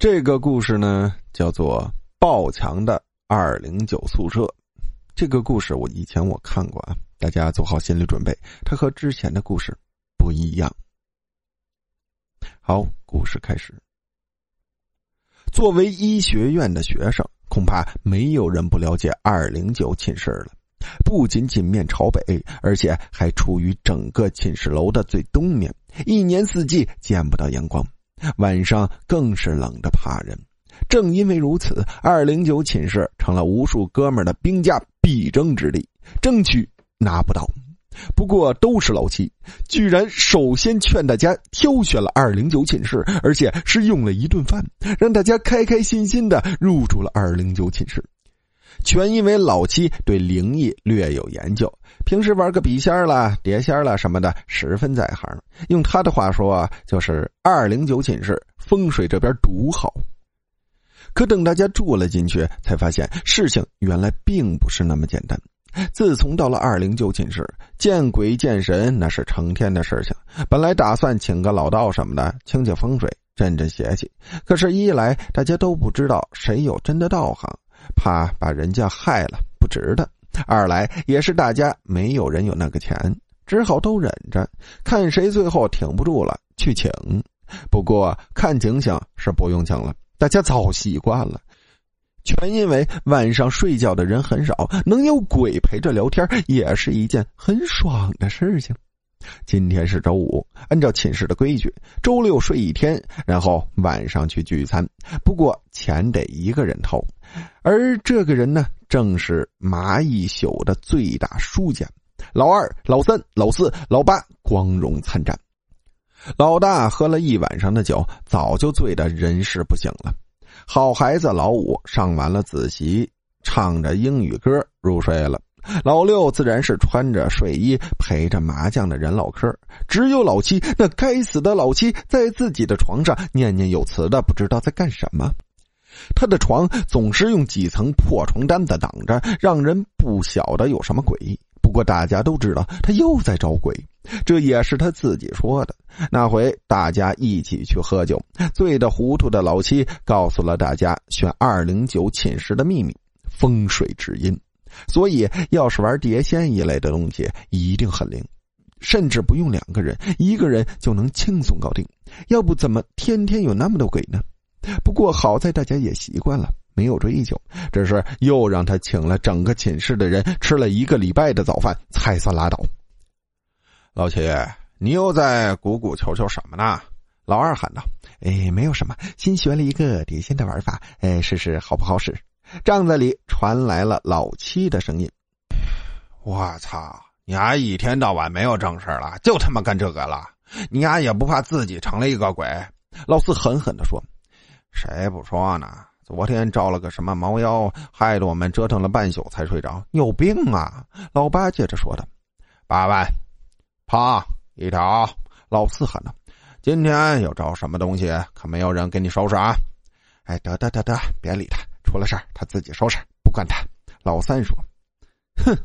这个故事呢，叫做《爆墙的二零九宿舍》。这个故事我以前我看过啊，大家做好心理准备，它和之前的故事不一样。好，故事开始。作为医学院的学生，恐怕没有人不了解二零九寝室了。不仅仅面朝北，而且还处于整个寝室楼的最东面，一年四季见不到阳光，晚上更是冷的怕人。正因为如此，二零九寝室成了无数哥们的兵家必争之地，争取拿不到。不过都是老七，居然首先劝大家挑选了二零九寝室，而且是用了一顿饭，让大家开开心心的入住了二零九寝室。全因为老七对灵异略有研究，平时玩个笔仙啦、碟仙啦什么的，十分在行。用他的话说，就是二零九寝室风水这边独好。可等大家住了进去，才发现事情原来并不是那么简单。自从到了二零九寝室，见鬼见神那是成天的事情。本来打算请个老道什么的，清清风水、镇镇邪气。可是，一来大家都不知道谁有真的道行。怕把人家害了不值得，二来也是大家没有人有那个钱，只好都忍着，看谁最后挺不住了去请。不过看景象是不用请了，大家早习惯了。全因为晚上睡觉的人很少，能有鬼陪着聊天也是一件很爽的事情。今天是周五，按照寝室的规矩，周六睡一天，然后晚上去聚餐。不过钱得一个人掏。而这个人呢，正是麻一宿的最大输家，老二、老三、老四、老八光荣参战。老大喝了一晚上的酒，早就醉得人事不省了。好孩子老五上完了自习，唱着英语歌入睡了。老六自然是穿着睡衣陪着麻将的人唠嗑。只有老七，那该死的老七，在自己的床上念念有词的，不知道在干什么。他的床总是用几层破床单子挡着，让人不晓得有什么鬼。不过大家都知道他又在招鬼，这也是他自己说的。那回大家一起去喝酒，醉得糊涂的老七告诉了大家选二零九寝室的秘密——风水之阴。所以，要是玩碟仙一类的东西，一定很灵，甚至不用两个人，一个人就能轻松搞定。要不怎么天天有那么多鬼呢？不过好在大家也习惯了，没有追究，只是又让他请了整个寝室的人吃了一个礼拜的早饭，才算拉倒。老七，你又在鼓鼓求求什么呢？老二喊道：“哎，没有什么，新学了一个碟仙的玩法，哎，试试好不好使？”帐子里传来了老七的声音：“我操，你丫一天到晚没有正事了，就他妈干这个了？你丫也不怕自己成了一个鬼？”老四狠狠的说。谁不说呢？昨天招了个什么猫妖，害得我们折腾了半宿才睡着。有病啊！老八接着说道：“八万，啪一条。”老四喊道：“今天又招什么东西？可没有人给你收拾啊！”哎，得得得得，别理他，出了事他自己收拾，不管他。老三说：“哼，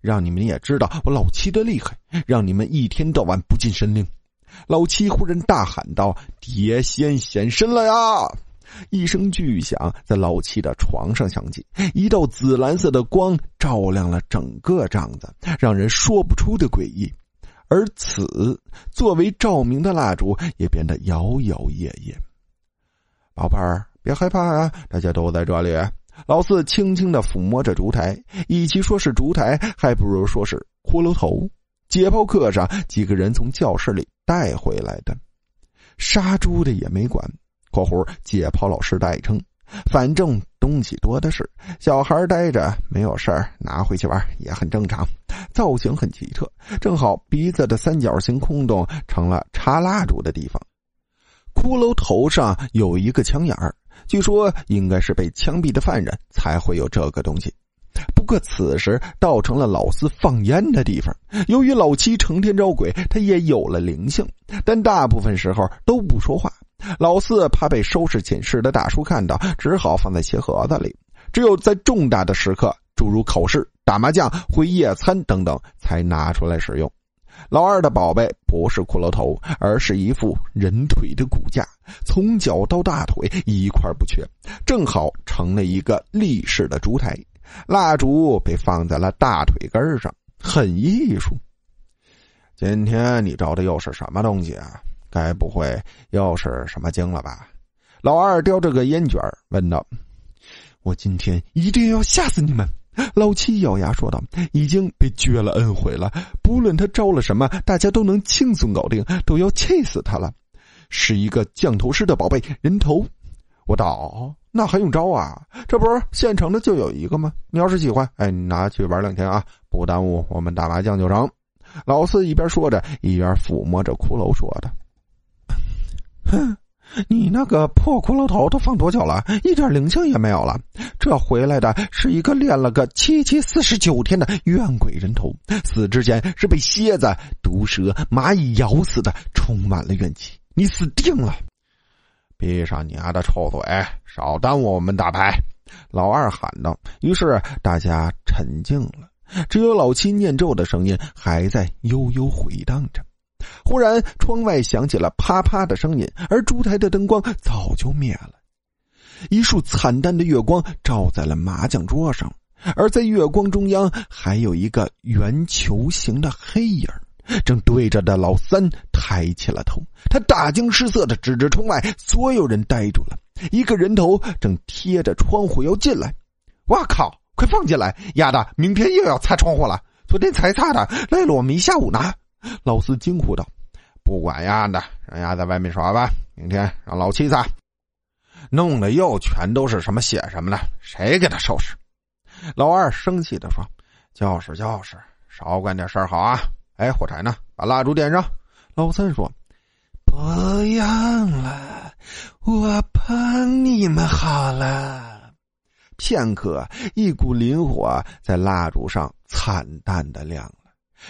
让你们也知道我老七的厉害，让你们一天到晚不进神灵。”老七忽然大喊道：“碟仙现身了呀！”一声巨响在老七的床上响起，一道紫蓝色的光照亮了整个帐子，让人说不出的诡异。而此作为照明的蜡烛也变得摇摇曳曳。宝贝儿，别害怕啊，大家都在这里。老四轻轻的抚摸着烛台，与其说是烛台，还不如说是骷髅头。解剖课上，几个人从教室里带回来的，杀猪的也没管。括弧解剖老师代称，反正东西多的是，小孩待着没有事儿，拿回去玩也很正常。造型很奇特，正好鼻子的三角形空洞成了插蜡烛的地方。骷髅头上有一个枪眼儿，据说应该是被枪毙的犯人才会有这个东西。不过此时倒成了老四放烟的地方。由于老七成天招鬼，他也有了灵性，但大部分时候都不说话。老四怕被收拾寝室的大叔看到，只好放在鞋盒子里。只有在重大的时刻，诸如考试、打麻将、会夜餐等等，才拿出来使用。老二的宝贝不是骷髅头，而是一副人腿的骨架，从脚到大腿一块不缺，正好成了一个立式的烛台。蜡烛被放在了大腿根上，很艺术。今天你找的又是什么东西啊？该不会又是什么经了吧？老二叼着个烟卷问道：“我今天一定要吓死你们！”老七咬牙说道：“已经被绝了恩惠了，不论他招了什么，大家都能轻松搞定，都要气死他了。是一个降头师的宝贝人头。”我道：“那还用招啊？这不是现成的就有一个吗？你要是喜欢，哎，你拿去玩两天啊，不耽误我们打麻将就成。”老四一边说着，一边抚摸着骷髅说的：“ 哼。”你那个破骷髅头都放多久了？一点灵性也没有了。这回来的是一个练了个七七四十九天的怨鬼人头，死之前是被蝎子、毒蛇、蚂蚁咬死的，充满了怨气。你死定了！闭上你丫的臭嘴，少耽误我们打牌！老二喊道。于是大家沉静了，只有老七念咒的声音还在悠悠回荡着。忽然，窗外响起了啪啪的声音，而烛台的灯光早就灭了。一束惨淡的月光照在了麻将桌上，而在月光中央，还有一个圆球形的黑影，正对着的老三抬起了头。他大惊失色的指着窗外，所有人呆住了。一个人头正贴着窗户要进来。哇靠！快放进来！丫的，明天又要擦窗户了。昨天才擦的，累了我们一下午呢。老四惊呼道：“不管丫的，让丫在外面耍吧。明天让老七擦，弄的又全都是什么血什么的，谁给他收拾？”老二生气的说：“就是就是，少管点事儿好啊！哎，火柴呢？把蜡烛点上。”老三说：“不用了，我帮你们好了。”片刻，一股灵火在蜡烛上惨淡的亮。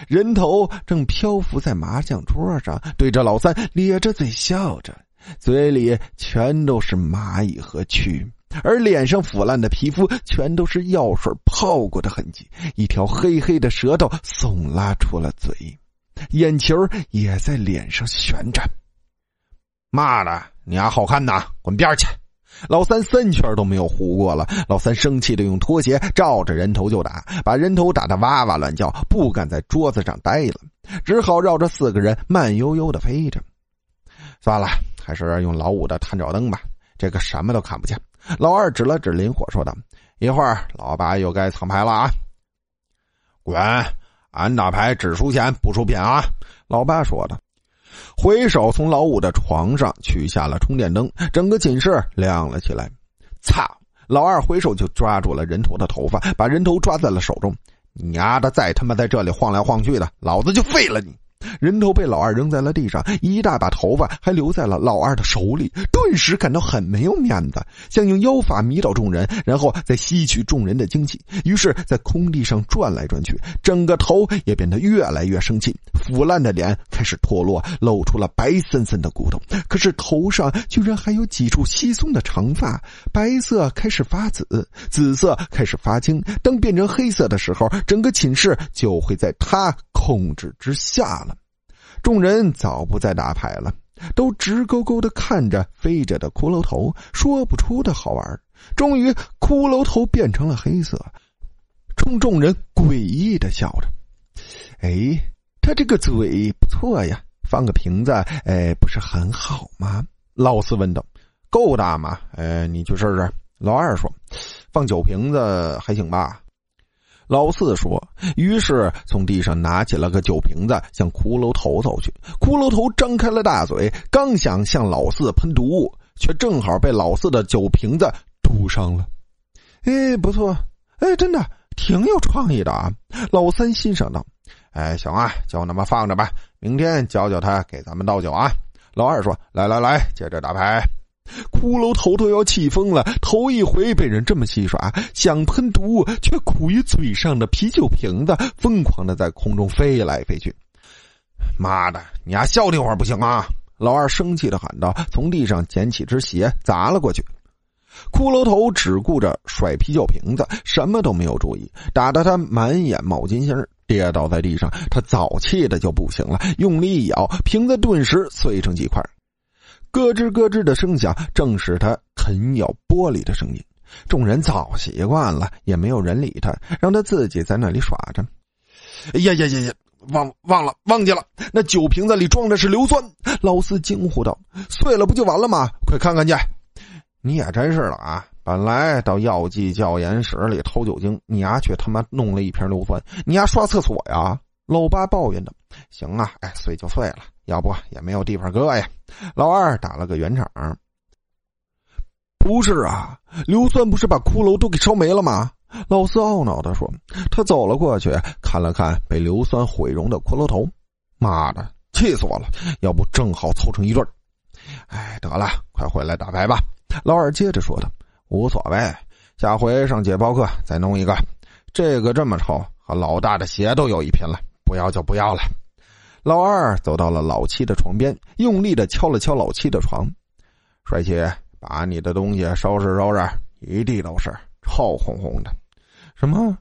人头正漂浮在麻将桌上，对着老三咧着嘴笑着，嘴里全都是蚂蚁和蛆，而脸上腐烂的皮肤全都是药水泡过的痕迹，一条黑黑的舌头耸拉出了嘴，眼球也在脸上旋转。妈的，你丫好看呐，滚边去！老三三圈都没有胡过了，老三生气的用拖鞋照着人头就打，把人头打得哇哇乱叫，不敢在桌子上待了，只好绕着四个人慢悠悠的飞着。算了，还是用老五的探照灯吧，这个什么都看不见。老二指了指林火，说道：“一会儿老八又该藏牌了啊！”滚，俺打牌只输钱不输骗啊！老八说的。回手从老五的床上取下了充电灯，整个寝室亮了起来。操！老二回手就抓住了人头的头发，把人头抓在了手中。你丫的再他妈在这里晃来晃去的，老子就废了你！人头被老二扔在了地上，一大把头发还留在了老二的手里，顿时感到很没有面子，想用妖法迷倒众人，然后再吸取众人的精气。于是，在空地上转来转去，整个头也变得越来越生气，腐烂的脸开始脱落，露出了白森森的骨头。可是头上居然还有几处稀松的长发，白色开始发紫，紫色开始发青，当变成黑色的时候，整个寝室就会在他控制之下了。众人早不再打牌了，都直勾勾的看着飞着的骷髅头，说不出的好玩。终于，骷髅头变成了黑色，冲众人诡异的笑着。哎，他这个嘴不错呀，放个瓶子，哎，不是很好吗？老四问道。够大吗？哎，你去试试。老二说，放酒瓶子还行吧。老四说：“于是从地上拿起了个酒瓶子，向骷髅头走去。骷髅头张开了大嘴，刚想向老四喷毒物，却正好被老四的酒瓶子堵上了。哎，不错，哎，真的挺有创意的啊！”老三欣赏道：“哎，行啊，就那么放着吧。明天教教他给咱们倒酒啊。”老二说：“来来来，接着打牌。”骷髅头都要气疯了，头一回被人这么戏耍，想喷毒却苦于嘴上的啤酒瓶子，疯狂的在空中飞来飞去。妈的，你丫消停会儿不行啊！老二生气的喊道，从地上捡起只鞋砸了过去。骷髅头只顾着甩啤酒瓶子，什么都没有注意，打得他满眼冒金星跌倒在地上。他早气的就不行了，用力一咬，瓶子顿时碎成几块，咯吱咯吱的声响正是他啃咬玻璃的声音。众人早习惯了，也没有人理他，让他自己在那里耍着。哎呀呀呀呀！忘忘了忘记了，那酒瓶子里装的是硫酸。老四惊呼道：“碎了不就完了吗？快看看去！”你也真是的啊！本来到药剂教研室里偷酒精，你丫却他妈弄了一瓶硫酸，你丫刷厕所呀？老八抱怨道：“行啊，哎，碎就碎了，要不也没有地方搁呀。”老二打了个圆场。不是啊，硫酸不是把骷髅都给烧没了吗？老四懊恼的说：“他走了过去，看了看被硫酸毁容的骷髅头，妈的，气死我了！要不正好凑成一对儿哎，得了，快回来打牌吧。”老二接着说道：“无所谓，下回上解剖课再弄一个。这个这么丑，和老大的鞋都有一拼了，不要就不要了。”老二走到了老七的床边，用力的敲了敲老七的床：“帅气，把你的东西收拾收拾，一地都是。”臭烘烘的，什么？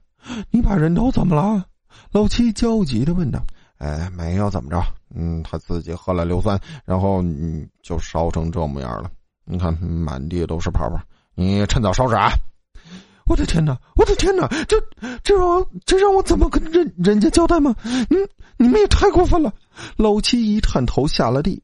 你把人头怎么了？老七焦急的问道。哎，没有怎么着，嗯，他自己喝了硫酸，然后嗯就烧成这模样了。你看，满地都是泡泡。你趁早收拾啊！我的天哪！我的天哪！这这让我这让我怎么跟人人家交代吗？嗯，你们也太过分了！老七一探头下了地。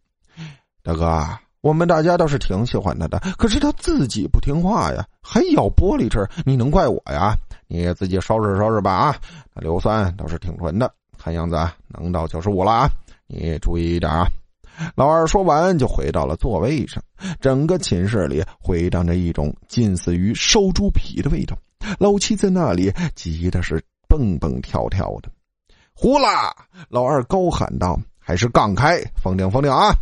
大哥。我们大家倒是挺喜欢他的，可是他自己不听话呀，还咬玻璃吃，你能怪我呀？你自己收拾收拾吧啊！那硫酸倒是挺纯的，看样子能到九十五了啊！你注意一点啊！老二说完就回到了座位上，整个寝室里回荡着一种近似于烧猪皮的味道。老七在那里急的是蹦蹦跳跳的，呼啦！老二高喊道：“还是杠开，放掉，放掉啊！”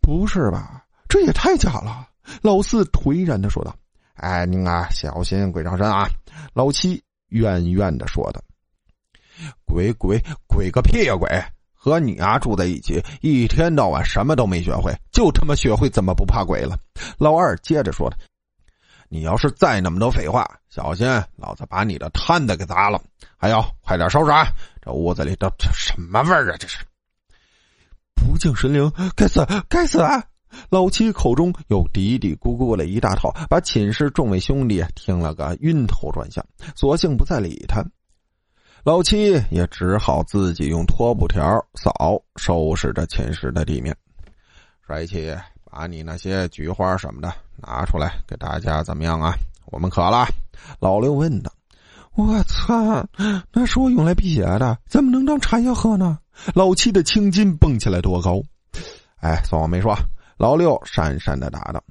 不是吧？这也太假了！老四颓然的说道：“哎，您啊，小心鬼上身啊！”老七怨怨的说道：“鬼鬼鬼个屁呀！鬼和你啊住在一起，一天到晚什么都没学会，就他妈学会怎么不怕鬼了。”老二接着说道：“你要是再那么多废话，小心老子把你的摊子给砸了！还有，快点收拾啊！这屋子里都这什么味儿啊？这是不敬神灵！该死，该死啊！”老七口中又嘀嘀咕咕了一大套，把寝室众位兄弟听了个晕头转向，索性不再理他。老七也只好自己用拖布条扫，收拾着寝室的地面。帅气，把你那些菊花什么的拿出来给大家怎么样啊？我们渴了。老六问道：“我操，那是我用来辟邪的，怎么能当茶叶喝呢？”老七的青筋蹦起来多高？哎，算我没说。老六讪讪的答道：“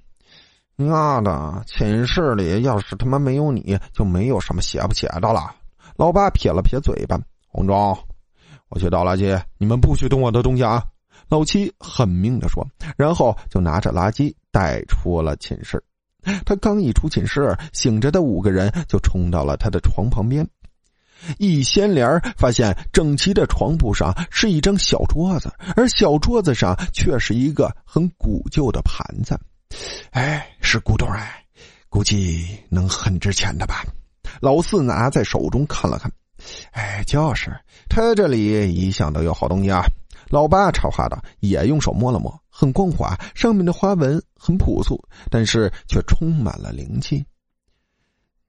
妈的，寝室里要是他妈没有你，就没有什么写不写的了。”老八撇了撇嘴巴：“红中，我去倒垃圾，你们不许动我的东西啊！”老七狠命的说，然后就拿着垃圾带出了寝室。他刚一出寝室，醒着的五个人就冲到了他的床旁边。一掀帘发现整齐的床铺上是一张小桌子，而小桌子上却是一个很古旧的盘子。哎，是古董哎，估计能很值钱的吧？老四拿在手中看了看，哎，就是他这里一向都有好东西啊。老八插话道，也用手摸了摸，很光滑，上面的花纹很朴素，但是却充满了灵气。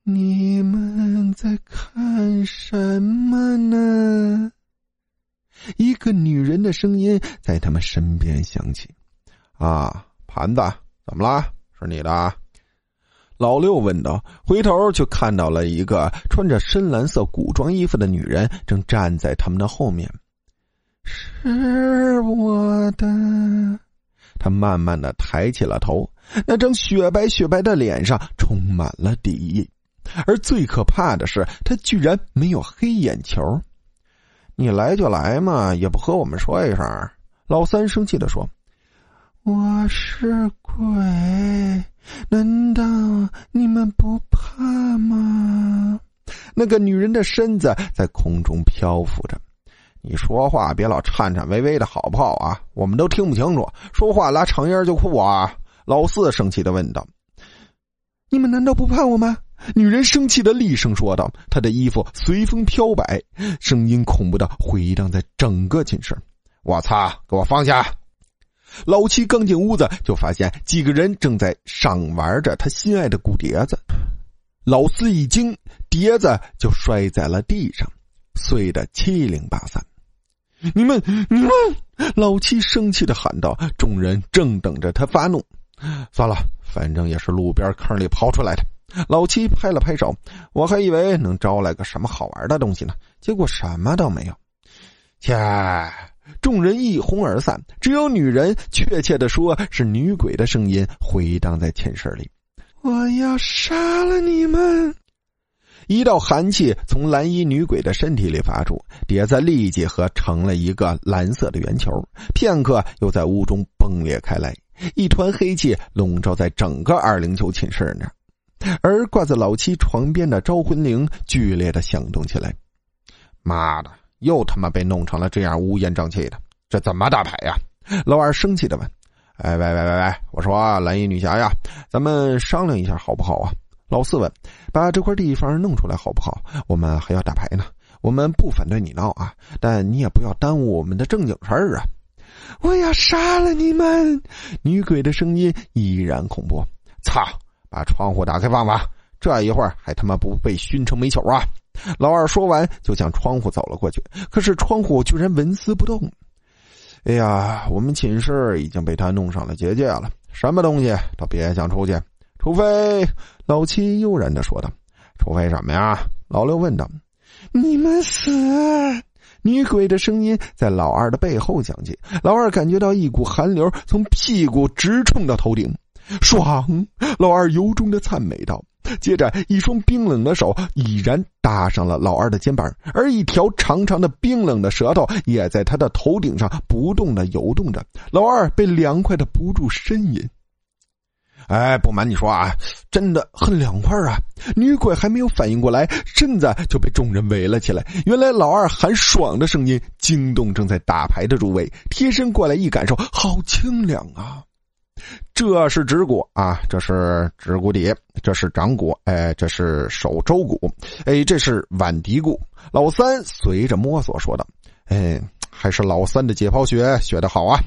你们在看什么呢？一个女人的声音在他们身边响起。啊，盘子怎么了？是你的？老六问道。回头就看到了一个穿着深蓝色古装衣服的女人，正站在他们的后面。是我的。他慢慢的抬起了头，那张雪白雪白的脸上充满了敌意。而最可怕的是，他居然没有黑眼球。你来就来嘛，也不和我们说一声。老三生气的说：“我是鬼，难道你们不怕吗？”那个女人的身子在空中漂浮着。你说话别老颤颤巍巍的，好不好啊？我们都听不清楚。说话拉长音就哭啊！老四生气的问道：“你们难道不怕我吗？”女人生气的厉声说道，她的衣服随风飘摆，声音恐怖的回荡在整个寝室。我操！给我放下！老七刚进屋子，就发现几个人正在赏玩着他心爱的骨碟子。老四一惊，碟子就摔在了地上，碎得七零八散。你们，你们！老七生气的喊道。众人正等着他发怒。算了，反正也是路边坑里刨出来的。老七拍了拍手，我还以为能招来个什么好玩的东西呢，结果什么都没有。切！众人一哄而散，只有女人，确切的说是女鬼的声音回荡在寝室里。我要杀了你们！一道寒气从蓝衣女鬼的身体里发出，碟子立即合成了一个蓝色的圆球，片刻又在屋中崩裂开来，一团黑气笼罩在整个二零九寝室那而挂在老七床边的招魂铃剧烈的响动起来。妈的！又他妈被弄成了这样乌烟瘴气的，这怎么打牌呀？老二生气的问：“哎喂喂喂喂，我说蓝衣女侠呀，咱们商量一下好不好啊？”老四问：“把这块地方弄出来好不好？我们还要打牌呢。我们不反对你闹啊，但你也不要耽误我们的正经事儿啊！”我要杀了你们！女鬼的声音依然恐怖。操！把窗户打开放放，这一会儿还他妈不被熏成煤球啊！老二说完，就向窗户走了过去。可是窗户居然纹丝不动。哎呀，我们寝室已经被他弄上了结界了，什么东西都别想出去，除非……老七悠然的说道：“除非什么呀？”老六问道：“你们死！”女鬼的声音在老二的背后响起。老二感觉到一股寒流从屁股直冲到头顶，爽！老二由衷的赞美道。接着，一双冰冷的手已然搭上了老二的肩膀，而一条长长的冰冷的舌头也在他的头顶上不动的游动着。老二被凉快的不住呻吟。哎，不瞒你说啊，真的很凉快啊！女鬼还没有反应过来，身子就被众人围了起来。原来老二喊爽的声音惊动正在打牌的诸位，贴身过来一感受，好清凉啊！这是指骨啊，这是指骨底，这是掌骨，哎，这是手周骨，哎，这是腕骶骨。老三随着摸索说道：“哎，还是老三的解剖学学的好啊。”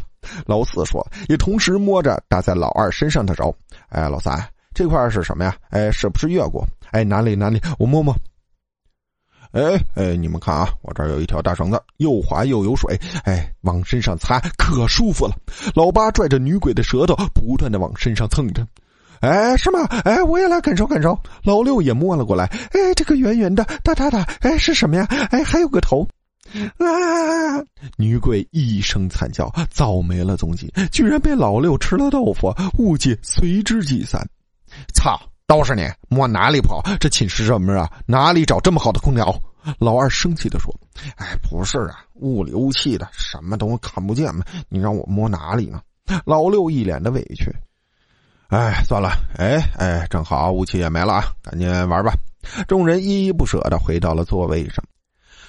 老四说，也同时摸着搭在老二身上的手。哎，老三，这块是什么呀？哎，是不是月骨？哎，哪里哪里？我摸摸。哎哎，你们看啊，我这儿有一条大绳子，又滑又有水，哎，往身上擦可舒服了。老八拽着女鬼的舌头，不断的往身上蹭着。哎，是吗？哎，我也来感受感受。老六也摸了过来。哎，这个圆圆的、大大的，哎，是什么呀？哎，还有个头。啊！女鬼一声惨叫，早没了踪迹，居然被老六吃了豆腐，雾气随之即散。操！都是你摸哪里跑？这寝室什么啊？哪里找这么好的空调？老二生气的说：“哎，不是啊，雾里雾气的，什么都看不见嘛？你让我摸哪里呢？”老六一脸的委屈。哎，算了，哎哎，正好雾气也没了啊，赶紧玩吧。众人依依不舍的回到了座位上，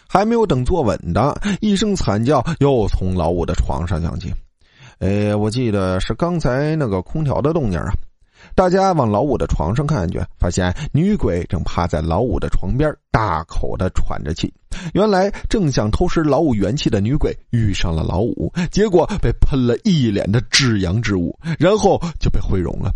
还没有等坐稳当，一声惨叫又从老五的床上响起。哎，我记得是刚才那个空调的动静啊。大家往老五的床上看去，发现女鬼正趴在老五的床边，大口的喘着气。原来正想偷食老五元气的女鬼遇上了老五，结果被喷了一脸的至阳之物，然后就被毁容了。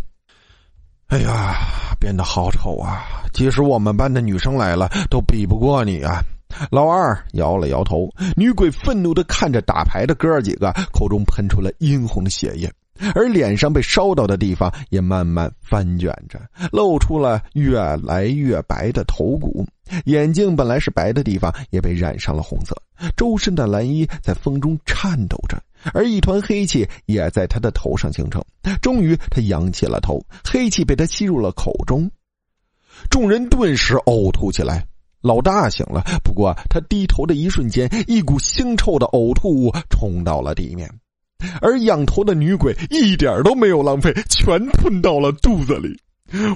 哎呀，变得好丑啊！即使我们班的女生来了，都比不过你啊！老二摇了摇头。女鬼愤怒的看着打牌的哥几个，口中喷出了殷红的血液。而脸上被烧到的地方也慢慢翻卷着，露出了越来越白的头骨。眼睛本来是白的地方也被染上了红色。周身的蓝衣在风中颤抖着，而一团黑气也在他的头上形成。终于，他仰起了头，黑气被他吸入了口中。众人顿时呕吐起来。老大醒了，不过他低头的一瞬间，一股腥臭的呕吐物冲到了地面。而仰头的女鬼一点都没有浪费，全吞到了肚子里。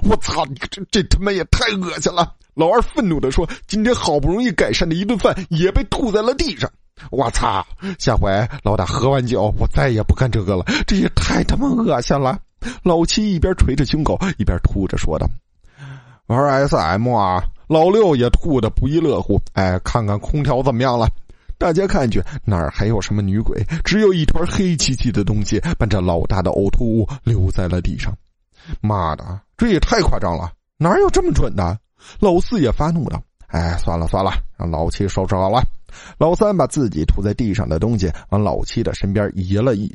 我操！你这这他妈也太恶心了！老二愤怒的说：“今天好不容易改善的一顿饭也被吐在了地上。”我操！下回老大喝完酒，我再也不干这个了。这也太他妈恶心了！老七一边捶着胸口，一边吐着说道：“玩 SM 啊！老六也吐的不亦乐乎。哎，看看空调怎么样了？大家看去，哪儿还有什么女鬼？只有一团黑漆漆的东西，伴着老大的呕吐物留在了地上。妈的，这也太夸张了！哪有这么准的？老四也发怒道：“哎，算了算了，让老七收拾好了。”老三把自己吐在地上的东西往老七的身边移了移。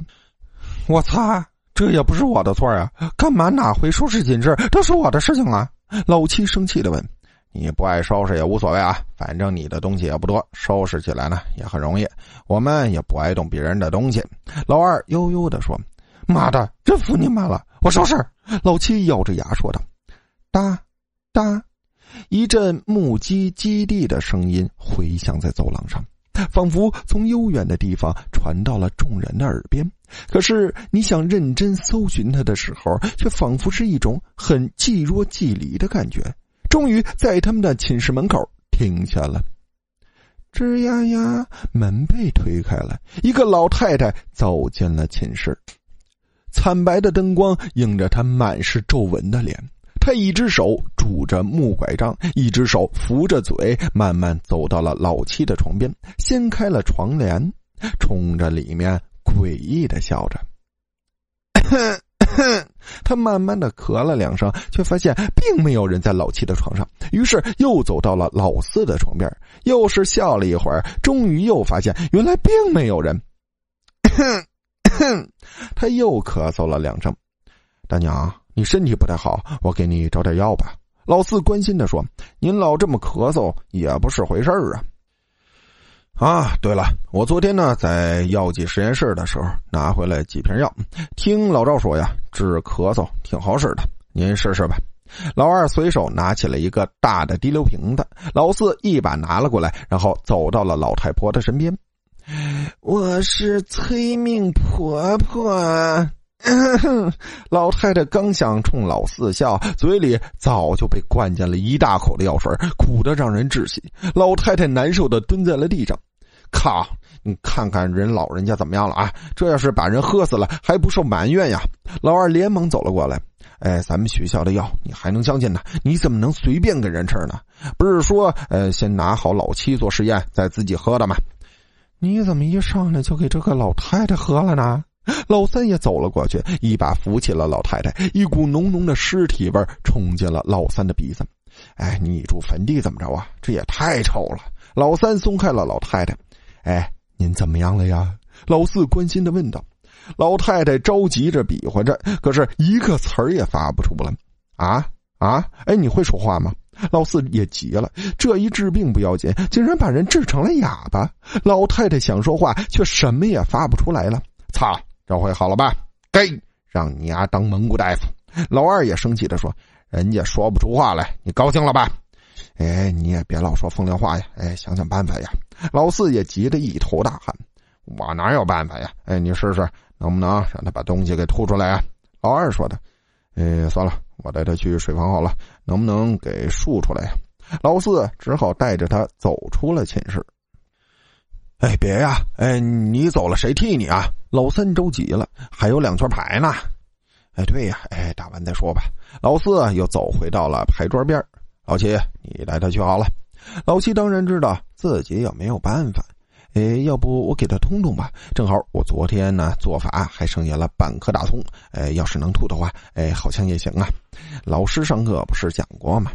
我擦，这也不是我的错啊！干嘛哪回收拾寝室？这是我的事情啊！老七生气的问。你不爱收拾也无所谓啊，反正你的东西也不多，收拾起来呢也很容易。我们也不爱动别人的东西。老二悠悠的说：“妈的，真服你们了！我收拾。”老七咬着牙说道：“哒，哒。”一阵木屐击地的声音回响在走廊上，仿佛从悠远的地方传到了众人的耳边。可是你想认真搜寻它的时候，却仿佛是一种很既若即离的感觉。终于在他们的寝室门口停下了，吱呀呀，门被推开了，一个老太太走进了寝室，惨白的灯光映着她满是皱纹的脸，她一只手拄着木拐杖，一只手扶着嘴，慢慢走到了老七的床边，掀开了床帘，冲着里面诡异的笑着。他慢慢的咳了两声，却发现并没有人在老七的床上，于是又走到了老四的床边，又是笑了一会儿，终于又发现原来并没有人。他又咳嗽了两声，大娘，你身体不太好，我给你找点药吧。老四关心的说：“您老这么咳嗽也不是回事儿啊。”啊，对了，我昨天呢在药剂实验室的时候拿回来几瓶药，听老赵说呀，治咳嗽挺好使的，您试试吧。老二随手拿起了一个大的滴流瓶子，老四一把拿了过来，然后走到了老太婆的身边。我是催命婆婆。老太太刚想冲老四笑，嘴里早就被灌进了一大口的药水，苦的让人窒息。老太太难受的蹲在了地上。靠！你看看人老人家怎么样了啊？这要是把人喝死了，还不受埋怨呀？老二连忙走了过来。哎，咱们学校的药你还能相信呢？你怎么能随便给人吃呢？不是说呃，先拿好老七做实验，再自己喝的吗？你怎么一上来就给这个老太太喝了呢？老三也走了过去，一把扶起了老太太。一股浓浓的尸体味冲进了老三的鼻子。哎，你住坟地怎么着啊？这也太臭了！老三松开了老太太。哎，您怎么样了呀？老四关心的问道。老太太着急着比划着，可是一个词儿也发不出来。啊啊！哎，你会说话吗？老四也急了。这一治病不要紧，竟然把人治成了哑巴。老太太想说话，却什么也发不出来了。操！这回好了吧？该让你丫当蒙古大夫。老二也生气的说：“人家说不出话来，你高兴了吧？”哎，你也别老说风凉话呀！哎，想想办法呀！老四也急得一头大汗。我哪有办法呀？哎，你试试，能不能让他把东西给吐出来啊？老二说的。哎，算了，我带他去水房好了。能不能给漱出来呀？老四只好带着他走出了寝室。哎，别呀！哎，你走了谁替你啊？老三着急了，还有两圈牌呢。哎，对呀，哎，打完再说吧。老四又走回到了牌桌边。老七，你带他去好了。老七当然知道自己也没有办法。哎，要不我给他通通吧？正好我昨天呢做法还剩下了半颗大葱。哎，要是能吐的话，哎，好像也行啊。老师上课不是讲过吗？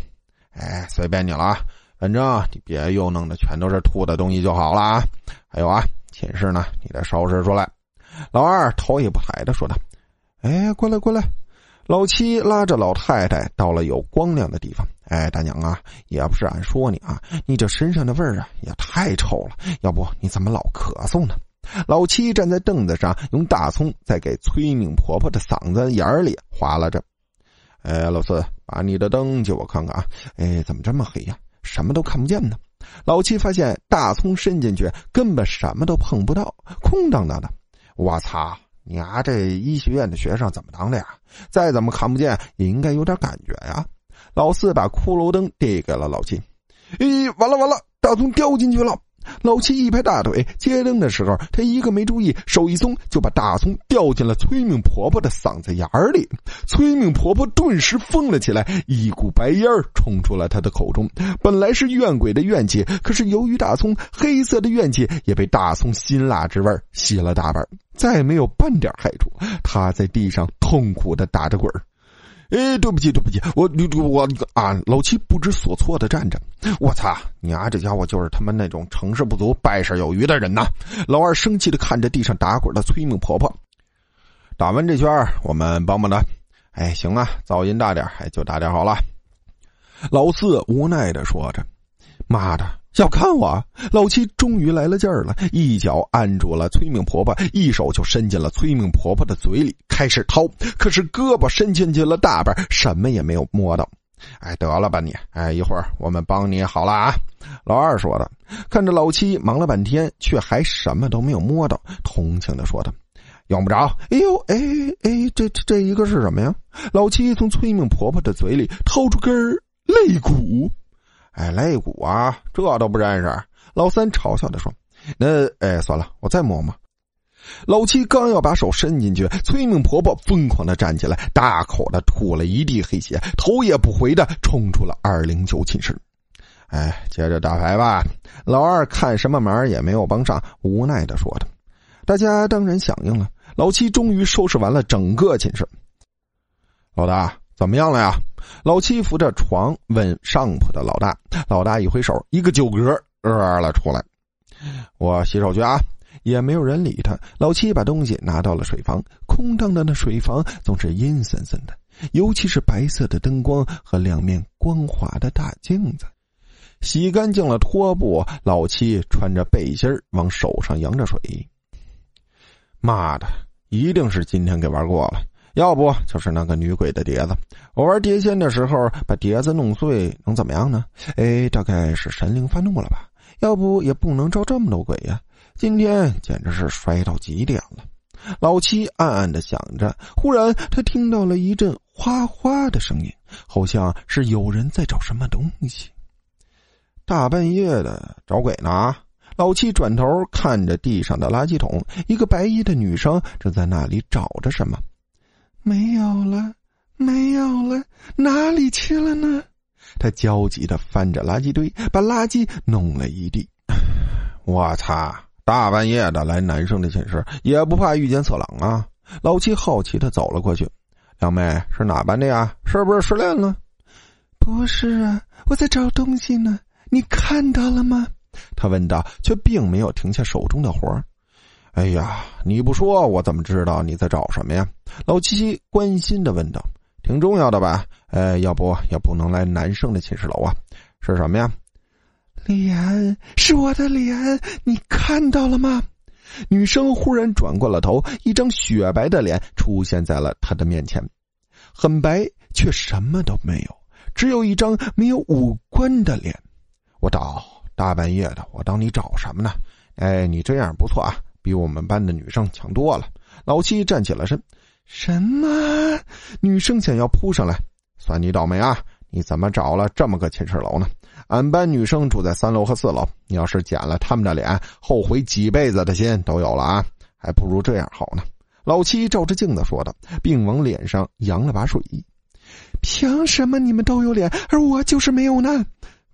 哎，随便你了啊。反正你别又弄的全都是吐的东西就好了啊！还有啊，寝室呢，你得收拾出来。老二头也不抬的说道：“哎，过来过来。”老七拉着老太太到了有光亮的地方。哎，大娘啊，也不是俺说你啊，你这身上的味儿啊也太臭了。要不你怎么老咳嗽呢？老七站在凳子上，用大葱在给催命婆婆的嗓子眼里划拉着。哎，老四，把你的灯借我看看啊！哎，怎么这么黑呀？什么都看不见呢。老七发现大葱伸进去根本什么都碰不到，空荡荡的。我操！你丫这医学院的学生怎么当的呀？再怎么看不见也应该有点感觉呀。老四把骷髅灯递给了老金。咦，完了完了，大葱掉进去了！老七一拍大腿，接灯的时候，他一个没注意，手一松，就把大葱掉进了崔命婆婆的嗓子眼里。崔命婆婆顿时疯了起来，一股白烟冲出了她的口中。本来是怨鬼的怨气，可是由于大葱黑色的怨气也被大葱辛辣之味吸了大半，再没有半点害处。她在地上痛苦的打着滚儿。哎，对不起，对不起，我你我啊，老七不知所措的站着。我操，你啊，这家伙就是他妈那种成事不足败事有余的人呐！老二生气的看着地上打滚的催命婆婆。打完这圈，我们帮帮他。哎，行啊，噪音大点，哎，就大点好了。老四无奈的说着：“妈的！”要看我，老七终于来了劲儿了，一脚按住了崔命婆婆，一手就伸进了崔命婆婆的嘴里，开始掏。可是胳膊伸进去了大半，什么也没有摸到。哎，得了吧你！哎，一会儿我们帮你好了啊。老二说的，看着老七忙了半天，却还什么都没有摸到，同情的说道：“用不着。”哎呦，哎哎，这这一个是什么呀？老七从崔命婆婆的嘴里掏出根肋骨。哎，肋骨啊，这都不认识。老三嘲笑的说：“那哎，算了，我再摸摸。”老七刚要把手伸进去，催命婆婆疯狂的站起来，大口的吐了一地黑血，头也不回的冲出了二零九寝室。哎，接着打牌吧。老二看什么忙也没有帮上，无奈的说的。大家当然响应了。老七终于收拾完了整个寝室。老大。怎么样了呀？老七扶着床问上铺的老大。老大一挥手，一个酒嗝呃了出来。我洗手去啊！也没有人理他。老七把东西拿到了水房，空荡荡的水房总是阴森森的，尤其是白色的灯光和两面光滑的大镜子。洗干净了拖布，老七穿着背心往手上扬着水。妈的，一定是今天给玩过了。要不就是那个女鬼的碟子，我玩碟仙的时候把碟子弄碎，能怎么样呢？哎，大概是神灵发怒了吧？要不也不能招这么多鬼呀！今天简直是衰到极点了。老七暗暗的想着，忽然他听到了一阵哗哗的声音，好像是有人在找什么东西。大半夜的找鬼呢？老七转头看着地上的垃圾桶，一个白衣的女生正在那里找着什么。没有了，没有了，哪里去了呢？他焦急的翻着垃圾堆，把垃圾弄了一地。我擦！大半夜的来男生的寝室，也不怕遇见色狼啊？老七好奇的走了过去。两妹是哪班的呀？是不是失恋了？不是啊，我在找东西呢。你看到了吗？他问道，却并没有停下手中的活儿。哎呀，你不说我怎么知道你在找什么呀？老七关心的问道：“挺重要的吧？哎，要不也不能来男生的寝室楼啊？是什么呀？”脸是我的脸，你看到了吗？女生忽然转过了头，一张雪白的脸出现在了他的面前，很白，却什么都没有，只有一张没有五官的脸。我找大半夜的，我当你找什么呢？哎，你这样不错啊。比我们班的女生强多了。老七站起了身。什么？女生想要扑上来，算你倒霉啊！你怎么找了这么个寝室楼呢？俺班女生住在三楼和四楼，你要是捡了他们的脸，后悔几辈子的心都有了啊！还不如这样好呢。老七照着镜子说道，并往脸上扬了把水。凭什么你们都有脸，而我就是没有呢？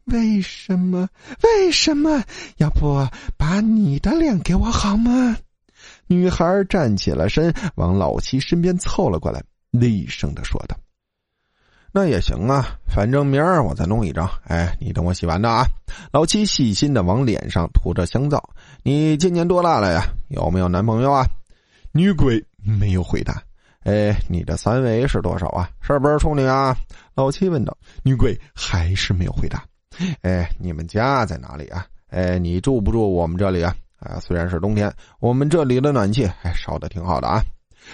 为什么？为什么？要不把你的脸给我好吗？女孩站起了身，往老七身边凑了过来，厉声的说道：“那也行啊，反正明儿我再弄一张。哎，你等我洗完的啊。”老七细心的往脸上涂着香皂。你今年多大了呀？有没有男朋友啊？女鬼没有回答。哎，你的三围是多少啊？是不是处女啊？老七问道。女鬼还是没有回答。哎，你们家在哪里啊？哎，你住不住我们这里啊？啊，虽然是冬天，我们这里的暖气还烧的挺好的啊。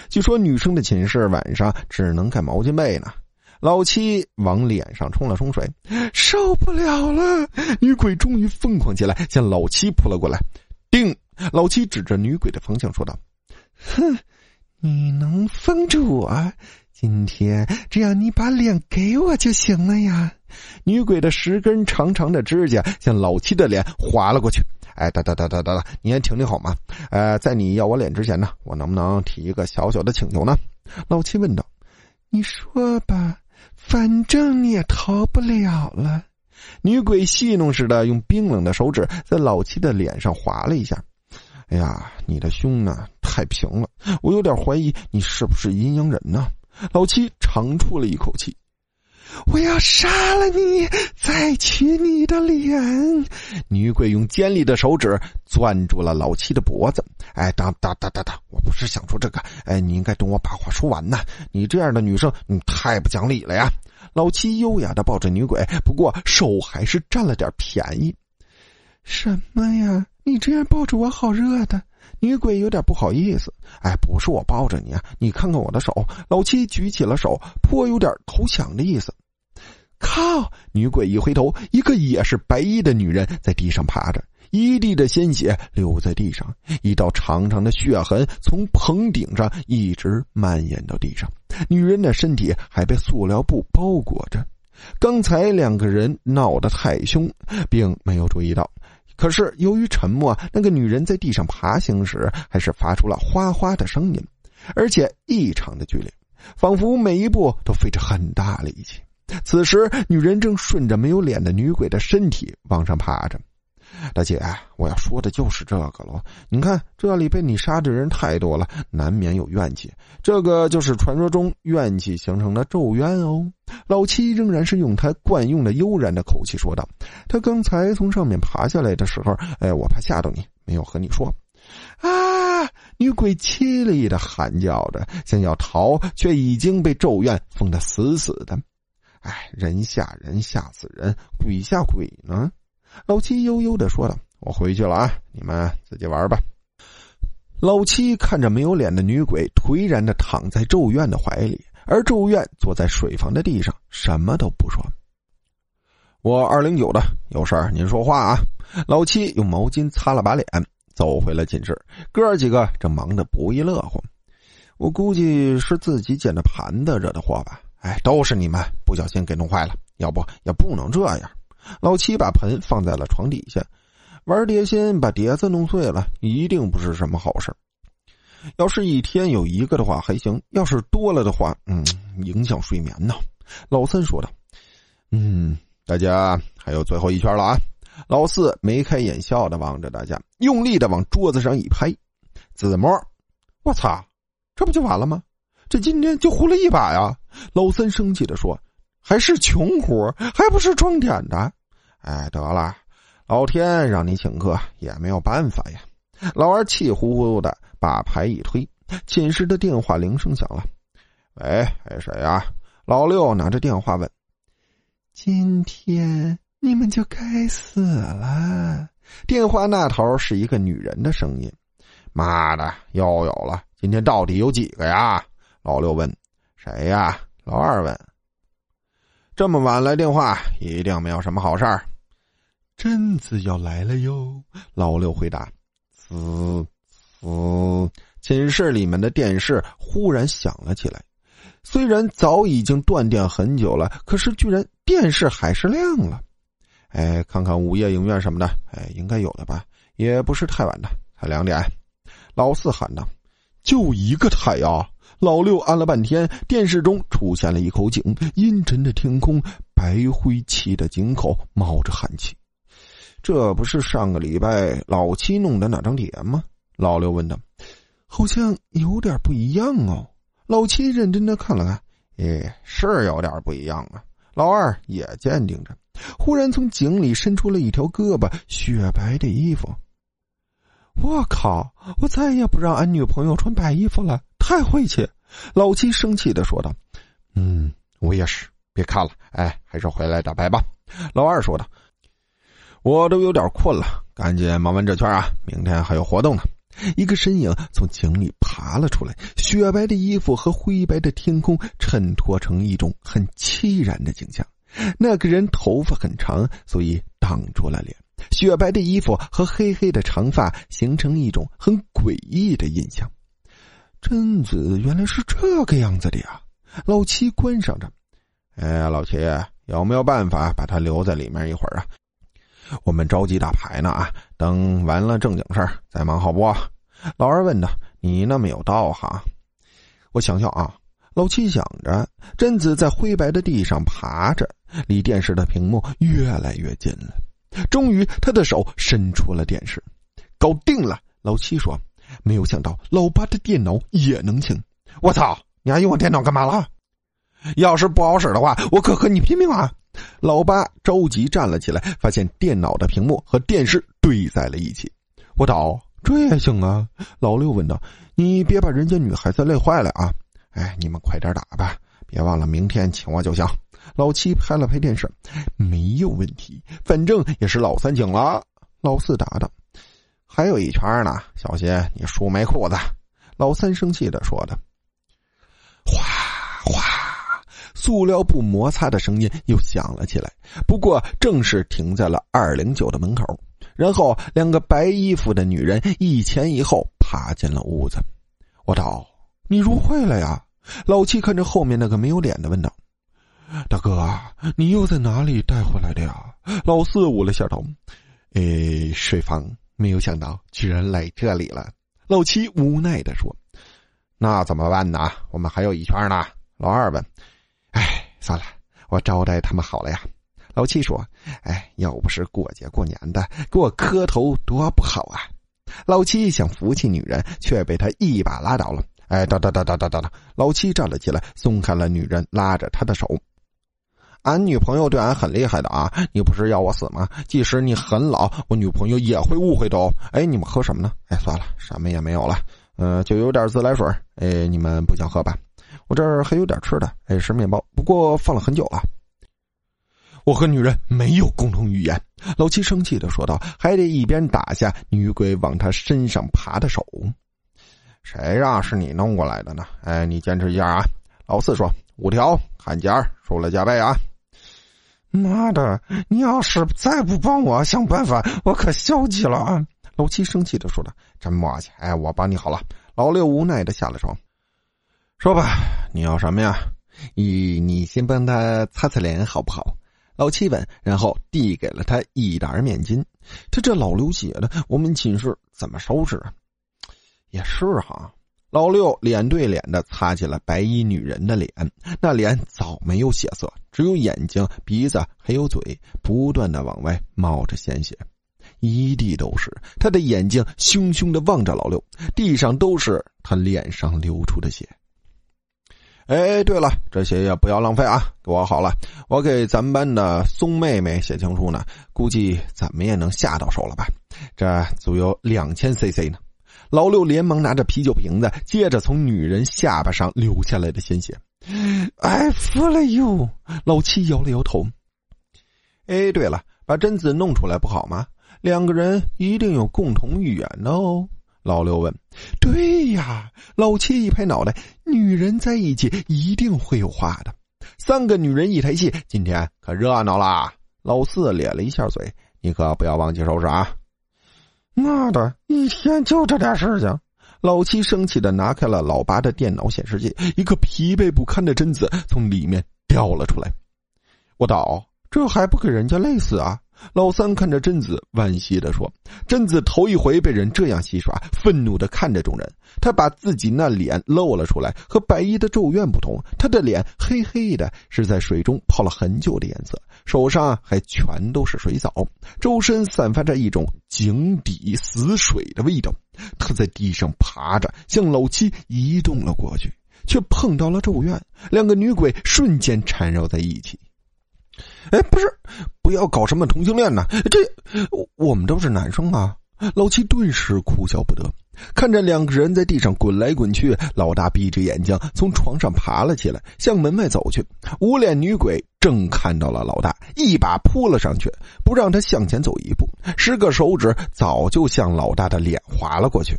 据说女生的寝室晚上只能盖毛巾被呢。老七往脸上冲了冲水，受不了了！女鬼终于疯狂起来，向老七扑了过来。定，老七指着女鬼的方向说道：“哼，你能封住我？今天只要你把脸给我就行了呀。”女鬼的十根长长的指甲向老七的脸划了过去。哎，等等等等等等，你先停停好吗？呃，在你要我脸之前呢，我能不能提一个小小的请求呢？老七问道。你说吧，反正你也逃不了了。女鬼戏弄似的用冰冷的手指在老七的脸上划了一下。哎呀，你的胸呢太平了，我有点怀疑你是不是阴阳人呢。老七长出了一口气。我要杀了你，再取你的脸！女鬼用尖利的手指攥住了老七的脖子。哎，等等等等等，我不是想说这个。哎，你应该等我把话说完呐！你这样的女生，你太不讲理了呀！老七优雅的抱着女鬼，不过手还是占了点便宜。什么呀？你这样抱着我，好热的。女鬼有点不好意思。哎，不是我抱着你啊，你看看我的手。老七举起了手，颇有点投降的意思。靠！女鬼一回头，一个也是白衣的女人在地上趴着，一地的鲜血流在地上，一道长长的血痕从棚顶上一直蔓延到地上。女人的身体还被塑料布包裹着。刚才两个人闹得太凶，并没有注意到，可是由于沉默，那个女人在地上爬行时还是发出了哗哗的声音，而且异常的剧烈，仿佛每一步都费着很大力气。此时，女人正顺着没有脸的女鬼的身体往上爬着。大姐，我要说的就是这个了。你看，这里被你杀的人太多了，难免有怨气。这个就是传说中怨气形成的咒怨哦。老七仍然是用他惯用的悠然的口气说道：“他刚才从上面爬下来的时候，哎，我怕吓到你，没有和你说。”啊！女鬼凄厉的喊叫着，想要逃，却已经被咒怨封得死死的。哎，人吓人吓死人，鬼吓鬼呢。老七悠悠的说道：“我回去了啊，你们自己玩吧。”老七看着没有脸的女鬼颓然的躺在咒怨的怀里，而咒怨坐在水房的地上，什么都不说。我二零九的有事儿，您说话啊。老七用毛巾擦了把脸，走回了寝室。哥几个正忙得不亦乐乎。我估计是自己捡的盘子惹的祸吧。哎，都是你们不小心给弄坏了，要不也不能这样。老七把盆放在了床底下，玩碟仙把碟子弄碎了，一定不是什么好事。要是一天有一个的话还行，要是多了的话，嗯，影响睡眠呢。老三说道：“嗯，大家还有最后一圈了啊！”老四眉开眼笑的望着大家，用力的往桌子上一拍：“子墨，我操，这不就完了吗？”这今天就胡了一把呀！老三生气的说：“还是穷活，还不是装点的。”哎，得了，老天让你请客也没有办法呀。老二气呼呼的把牌一推，寝室的电话铃声响了。喂，哎谁呀？老六拿着电话问：“今天你们就该死了。”电话那头是一个女人的声音：“妈的，又有了！今天到底有几个呀？”老六问：“谁呀？”老二问：“这么晚来电话，一定没有什么好事儿。”贞子要来了哟。老六回答：“滋滋。”寝室里面的电视忽然响了起来。虽然早已经断电很久了，可是居然电视还是亮了。哎，看看午夜影院什么的，哎，应该有的吧？也不是太晚的，才两点。老四喊道：“就一个台啊！”老六按了半天，电视中出现了一口井，阴沉的天空，白灰漆的井口冒着寒气。这不是上个礼拜老七弄的那张碟吗？老六问道。好像有点不一样哦。老七认真的看了看，哎，是有点不一样啊。老二也鉴定着，忽然从井里伸出了一条胳膊，雪白的衣服。我靠！我再也不让俺女朋友穿白衣服了。太晦气！老七生气的说道：“嗯，我也是。别看了，哎，还是回来打牌吧。”老二说道：“我都有点困了，赶紧忙完这圈啊，明天还有活动呢。”一个身影从井里爬了出来，雪白的衣服和灰白的天空衬托成一种很凄然的景象。那个人头发很长，所以挡住了脸；雪白的衣服和黑黑的长发形成一种很诡异的印象。贞子原来是这个样子的呀！老七关上着。哎呀，老七，有没有办法把他留在里面一会儿啊？我们着急打牌呢啊，等完了正经事儿再忙好不？老二问道：“你那么有道行？”我想想啊，老七想着，贞子在灰白的地上爬着，离电视的屏幕越来越近了。终于，他的手伸出了电视，搞定了。老七说：“没有想到老八的电脑也能清。”我操！你还用我电脑干嘛了？要是不好使的话，我可和你拼命啊！老八着急站了起来，发现电脑的屏幕和电视对在了一起。我倒这也行啊？老六问道。你别把人家女孩子累坏了啊！哎，你们快点打吧，别忘了明天请我就行。老七拍了拍电视，没有问题，反正也是老三请了。老四答道：“还有一圈呢，小心你输没裤子。”老三生气的说的。哗哗，塑料布摩擦的声音又响了起来，不过正是停在了二零九的门口。然后，两个白衣服的女人一前一后爬进了屋子。我道：“你入会了呀？”老七看着后面那个没有脸的问道：“大哥，你又在哪里带回来的呀？”老四捂了下头：“诶，水房，没有想到居然来这里了。”老七无奈的说：“那怎么办呢？我们还有一圈呢。”老二问：“哎，算了，我招待他们好了呀。”老七说：“哎，要不是过节过年的，给我磕头多不好啊！”老七想扶起女人，却被他一把拉倒了。哎，哒哒哒哒哒哒哒！老七站了起来，松开了女人拉着他的手。俺女朋友对俺很厉害的啊！你不是要我死吗？即使你很老，我女朋友也会误会的哦。哎，你们喝什么呢？哎，算了，什么也没有了。嗯，就有点自来水。哎，你们不想喝吧？我这儿还有点吃的。哎，是面包，不过放了很久了。我和女人没有共同语言，老七生气的说道，还得一边打下女鬼往他身上爬的手。谁让是你弄过来的呢？哎，你坚持一下啊！老四说五条砍价，输了加倍啊！妈的，你要是再不帮我想办法，我可消极了啊！老七生气的说道：“真磨叽，哎，我帮你好了。”老六无奈的下了床，说吧，你要什么呀？你你先帮他擦擦脸好不好？老七问，然后递给了他一沓面巾。他这老流血的，我们寝室怎么收拾啊？也是哈。老六脸对脸的擦起了白衣女人的脸，那脸早没有血色，只有眼睛、鼻子还有嘴，不断的往外冒着鲜血，一地都是。他的眼睛凶凶的望着老六，地上都是他脸上流出的血。哎，对了，这些也不要浪费啊！给我好了，我给咱们班的松妹妹写情书呢，估计怎么也能下到手了吧？这足有两千 CC 呢。老六连忙拿着啤酒瓶子，接着从女人下巴上流下来的鲜血。哎，服了哟！老七摇了摇头。哎，对了，把贞子弄出来不好吗？两个人一定有共同语言的哦。老六问：“对呀。”老七一拍脑袋：“女人在一起一定会有话的。”三个女人一台戏，今天可热闹啦！老四咧了一下嘴：“你可不要忘记收拾啊！”妈的，一天就这点事情！老七生气的拿开了老八的电脑显示器，一个疲惫不堪的贞子从里面掉了出来。我道：“这还不给人家累死啊！”老三看着贞子，惋惜的说：“贞子头一回被人这样戏耍，愤怒的看着众人。他把自己那脸露了出来，和白衣的咒怨不同，他的脸黑黑的，是在水中泡了很久的颜色，手上还全都是水藻，周身散发着一种井底死水的味道。他在地上爬着，向老七移动了过去，却碰到了咒怨，两个女鬼瞬间缠绕在一起。”哎，不是，不要搞什么同性恋呢！这我们都是男生啊！老七顿时哭笑不得，看着两个人在地上滚来滚去。老大闭着眼睛从床上爬了起来，向门外走去。无脸女鬼正看到了老大，一把扑了上去，不让他向前走一步，十个手指早就向老大的脸划了过去。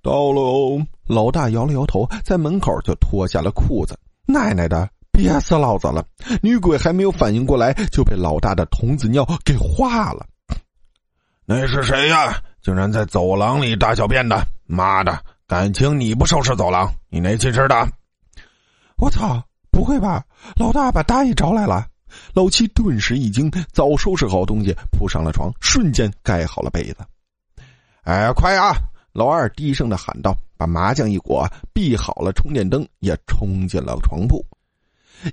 到喽！老大摇了摇头，在门口就脱下了裤子。奶奶的！憋死老子了！女鬼还没有反应过来，就被老大的童子尿给化了。那是谁呀？竟然在走廊里大小便的！妈的，感情你不收拾走廊，你哪寝室的？我操！不会吧？老大把大爷招来了！老七顿时一惊，早收拾好东西，铺上了床，瞬间盖好了被子。哎，快啊！老二低声的喊道：“把麻将一裹，闭好了充电灯，也冲进了床铺，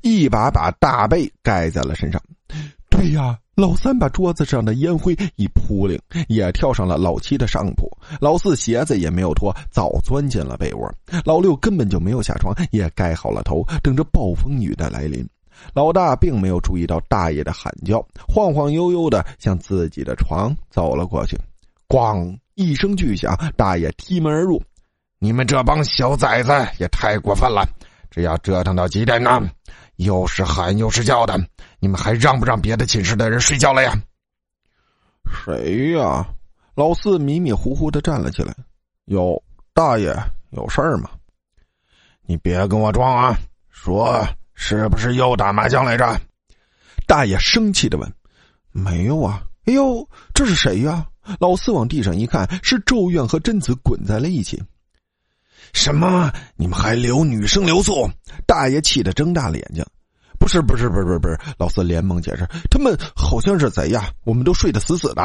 一把把大被盖在了身上。”对呀，老三把桌子上的烟灰一扑灵，也跳上了老七的上铺。老四鞋子也没有脱，早钻进了被窝。老六根本就没有下床，也盖好了头，等着暴风雨的来临。老大并没有注意到大爷的喊叫，晃晃悠悠的向自己的床走了过去。咣一声巨响，大爷踢门而入。你们这帮小崽子也太过分了！这要折腾到几点呢？又是喊又是叫的，你们还让不让别的寝室的人睡觉了呀？谁呀？老四迷迷糊糊的站了起来。有大爷有事儿吗？你别跟我装啊！说是不是又打麻将来着？大爷生气的问。没有啊！哎呦，这是谁呀？老四往地上一看，是咒怨和贞子滚在了一起。什么？你们还留女生留宿？大爷气得睁大了眼睛。不是，不是，不是，不是！老四连忙解释：“他们好像是贼呀，我们都睡得死死的。”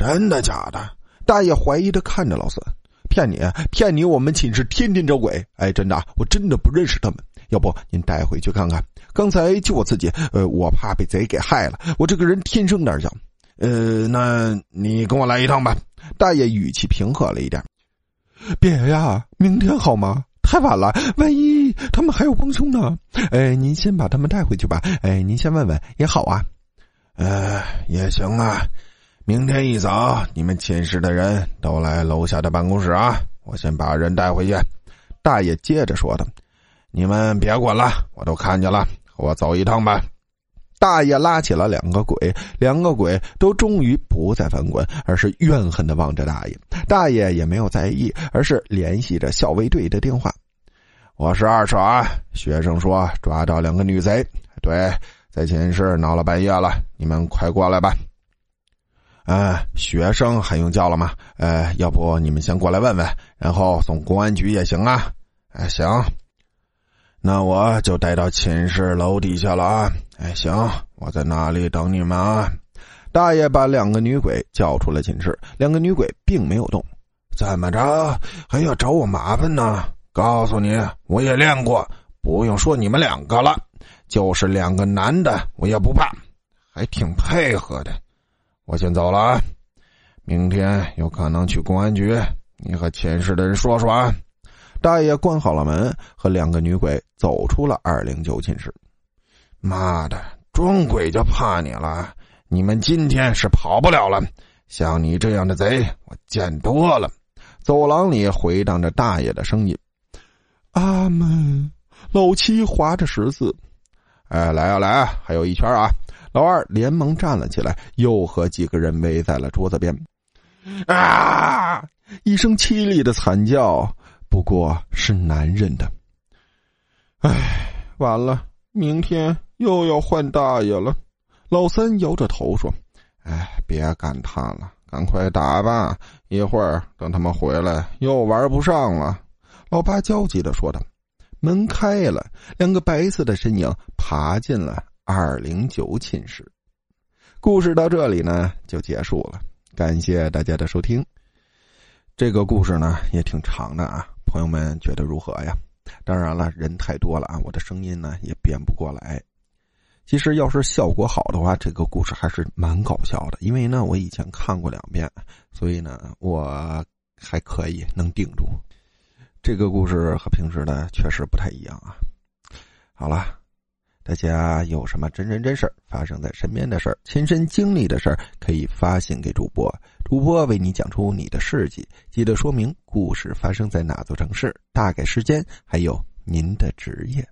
真的假的？大爷怀疑的看着老四：“骗你，骗你！我们寝室天天招鬼。哎，真的，我真的不认识他们。要不您带回去看看？刚才就我自己，呃，我怕被贼给害了。我这个人天生胆小。呃，那你跟我来一趟吧。”大爷语气平和了一点。别呀，明天好吗？太晚了，万一他们还有帮凶呢？哎，您先把他们带回去吧。哎，您先问问也好啊。呃，也行啊。明天一早，你们寝室的人都来楼下的办公室啊。我先把人带回去。大爷接着说的：“你们别管了，我都看见了，我走一趟吧。”大爷拉起了两个鬼，两个鬼都终于不再翻滚，而是怨恨的望着大爷。大爷也没有在意，而是联系着校卫队的电话：“我是二啊，学生说抓到两个女贼，对，在寝室闹了半夜了，你们快过来吧。”“呃，学生还用叫了吗？呃，要不你们先过来问问，然后送公安局也行啊。”“哎，行。”那我就带到寝室楼底下了啊！哎，行，我在那里等你们啊！大爷把两个女鬼叫出了寝室，两个女鬼并没有动。怎么着还要找我麻烦呢？告诉你，我也练过，不用说你们两个了，就是两个男的我也不怕，还挺配合的。我先走了啊！明天有可能去公安局，你和寝室的人说说啊。大爷关好了门，和两个女鬼走出了二零九寝室。妈的，装鬼就怕你了！你们今天是跑不了了。像你这样的贼，我见多了。走廊里回荡着大爷的声音：“阿门。”老七划着十字：“哎，来啊来啊，还有一圈啊！”老二连忙站了起来，又和几个人围在了桌子边。啊！一声凄厉的惨叫。不过是男人的，唉，完了，明天又要换大爷了。老三摇着头说：“哎，别感叹了，赶快打吧，一会儿等他们回来又玩不上了。”老八焦急的说道。门开了，两个白色的身影爬进了二零九寝室。故事到这里呢就结束了，感谢大家的收听。这个故事呢也挺长的啊。朋友们觉得如何呀？当然了，人太多了啊，我的声音呢也编不过来。其实要是效果好的话，这个故事还是蛮搞笑的。因为呢，我以前看过两遍，所以呢，我还可以能顶住。这个故事和平时的确实不太一样啊。好了。大家有什么真人真事儿发生在身边的事儿、亲身经历的事儿，可以发信给主播，主播为你讲出你的事迹。记得说明故事发生在哪座城市、大概时间，还有您的职业。